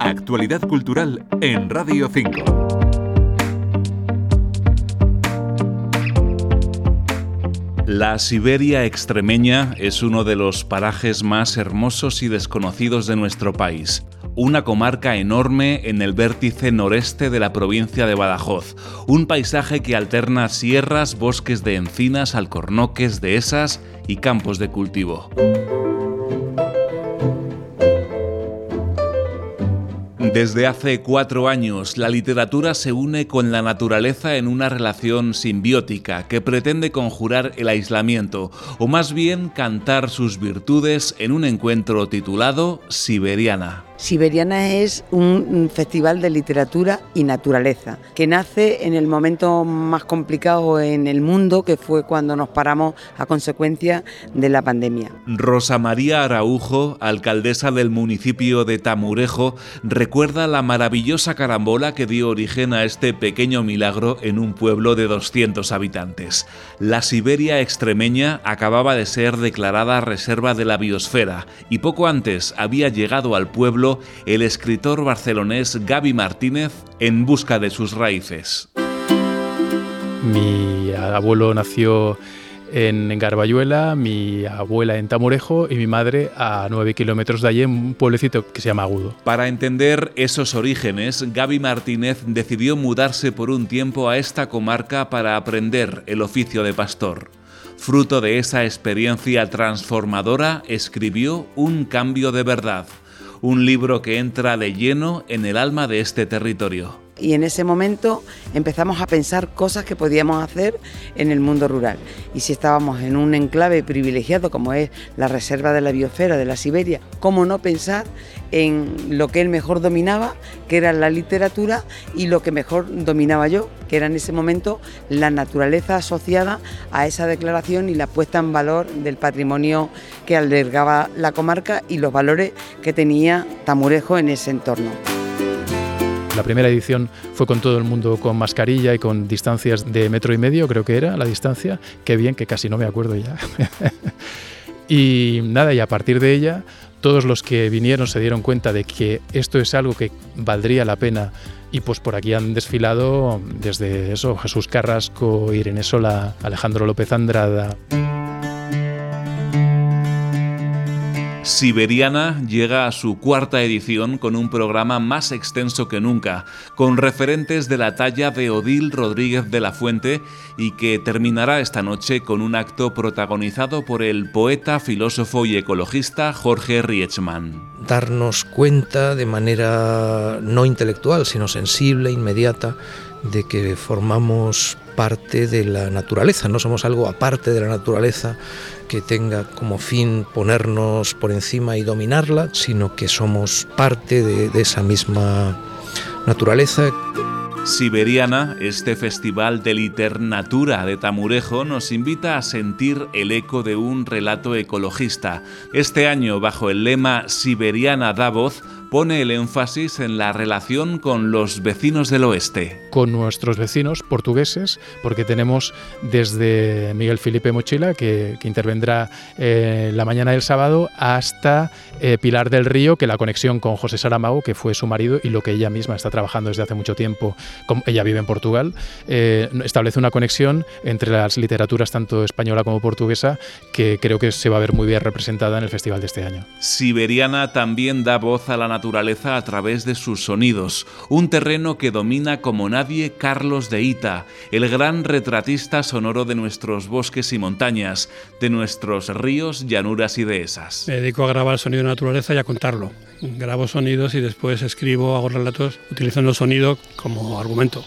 Actualidad cultural en Radio 5. La Siberia extremeña es uno de los parajes más hermosos y desconocidos de nuestro país una comarca enorme en el vértice noreste de la provincia de Badajoz, un paisaje que alterna sierras, bosques de encinas, alcornoques, dehesas y campos de cultivo. Desde hace cuatro años, la literatura se une con la naturaleza en una relación simbiótica que pretende conjurar el aislamiento, o más bien cantar sus virtudes en un encuentro titulado Siberiana. Siberiana es un festival de literatura y naturaleza que nace en el momento más complicado en el mundo, que fue cuando nos paramos a consecuencia de la pandemia. Rosa María Araujo, alcaldesa del municipio de Tamurejo, recuerda la maravillosa carambola que dio origen a este pequeño milagro en un pueblo de 200 habitantes. La Siberia extremeña acababa de ser declarada reserva de la biosfera y poco antes había llegado al pueblo el escritor barcelonés Gaby Martínez en busca de sus raíces. Mi abuelo nació en Garbayuela, mi abuela en Tamurejo y mi madre a nueve kilómetros de allí en un pueblecito que se llama Agudo. Para entender esos orígenes, Gaby Martínez decidió mudarse por un tiempo a esta comarca para aprender el oficio de pastor. Fruto de esa experiencia transformadora, escribió Un cambio de verdad un libro que entra de lleno en el alma de este territorio y en ese momento empezamos a pensar cosas que podíamos hacer en el mundo rural. Y si estábamos en un enclave privilegiado como es la reserva de la biosfera de la Siberia, ¿cómo no pensar en lo que él mejor dominaba, que era la literatura, y lo que mejor dominaba yo, que era en ese momento la naturaleza asociada a esa declaración y la puesta en valor del patrimonio que albergaba la comarca y los valores que tenía Tamurejo en ese entorno. La primera edición fue con todo el mundo con mascarilla y con distancias de metro y medio, creo que era la distancia. Qué bien, que casi no me acuerdo ya. y nada, y a partir de ella, todos los que vinieron se dieron cuenta de que esto es algo que valdría la pena y pues por aquí han desfilado desde eso Jesús Carrasco, Irene Sola, Alejandro López Andrada. Siberiana llega a su cuarta edición con un programa más extenso que nunca, con referentes de la talla de Odil Rodríguez de la Fuente y que terminará esta noche con un acto protagonizado por el poeta, filósofo y ecologista Jorge Riechman. Darnos cuenta de manera no intelectual, sino sensible, inmediata, de que formamos parte de la naturaleza, no somos algo aparte de la naturaleza que tenga como fin ponernos por encima y dominarla, sino que somos parte de, esa misma naturaleza. Siberiana, este festival de literatura de Tamurejo nos invita a sentir el eco de un relato ecologista. Este año, bajo el lema Siberiana da voz, pone el énfasis en la relación con los vecinos del oeste. Con nuestros vecinos portugueses, porque tenemos desde Miguel Felipe Mochila, que, intervendrá eh, la mañana del sábado, hasta eh, Pilar del Río, que la conexión con José Saramago, que fue su marido y lo que ella misma está trabajando desde hace mucho tiempo, ella vive en Portugal, eh, establece una conexión entre las literaturas tanto española como portuguesa, que creo que se va a ver muy bien representada en el festival de este año. Siberiana también da voz a la naturaleza a través de sus sonidos, un terreno que domina como nadie Carlos de Ita, el gran retratista sonoro de nuestros bosques y montañas, de nuestros ríos, llanuras y dehesas. Me dedico a grabar sonido de naturaleza y a contarlo. Grabo sonidos y después escribo, hago relatos utilizando el sonido como argumento.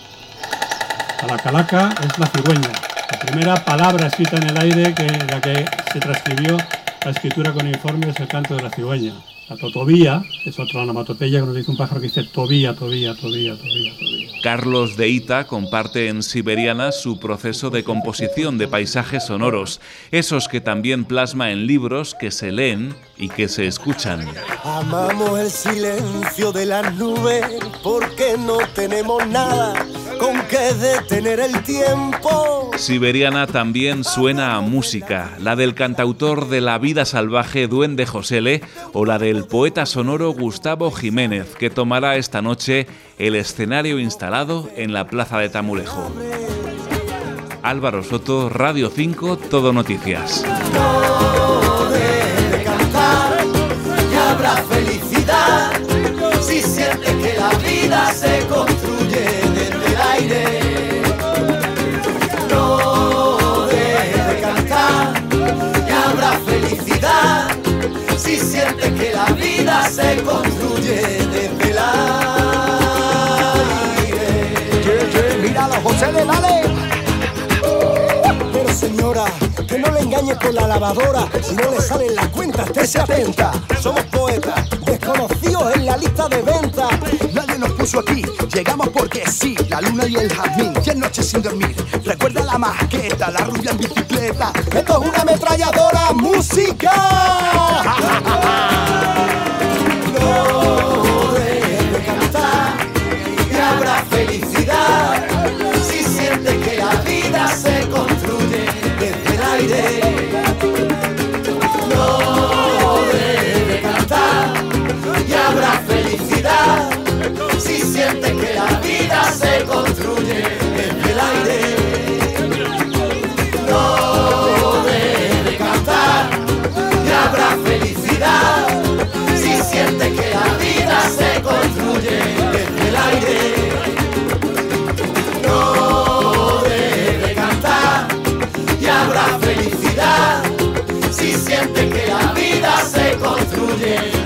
La calaca es la cigüeña, la primera palabra escrita en el aire que la que se transcribió la escritura con informe es el canto de la cigüeña. La totobía es otra onomatopeya que nos dice un pájaro que dice tobía, tobía, tobía, tobía, tobía. Carlos de Ita comparte en Siberiana su proceso de composición de paisajes sonoros, esos que también plasma en libros que se leen y que se escuchan. Amamos el silencio de las nubes porque no tenemos nada que detener el tiempo. Siberiana también suena a música, la del cantautor de La vida salvaje Duende Josele o la del poeta sonoro Gustavo Jiménez, que tomará esta noche el escenario instalado en la Plaza de Tamurejo. Álvaro Soto, Radio 5, Todo Noticias. No de cantar y habrá felicidad si siente que la vida se se construye desde el aire. Míralo, José, le dale. Pero señora, que no le engañe con la lavadora, si no le salen las cuentas, te se atenta. Somos poetas, desconocidos en la lista de venta. Nadie nos puso aquí, llegamos porque sí. La luna y el jazmín, diez noches sin dormir. Recuerda la maqueta, la rubia en bicicleta. Esto es una ametralladora, música. Felicidad. Si siente que la vida se construye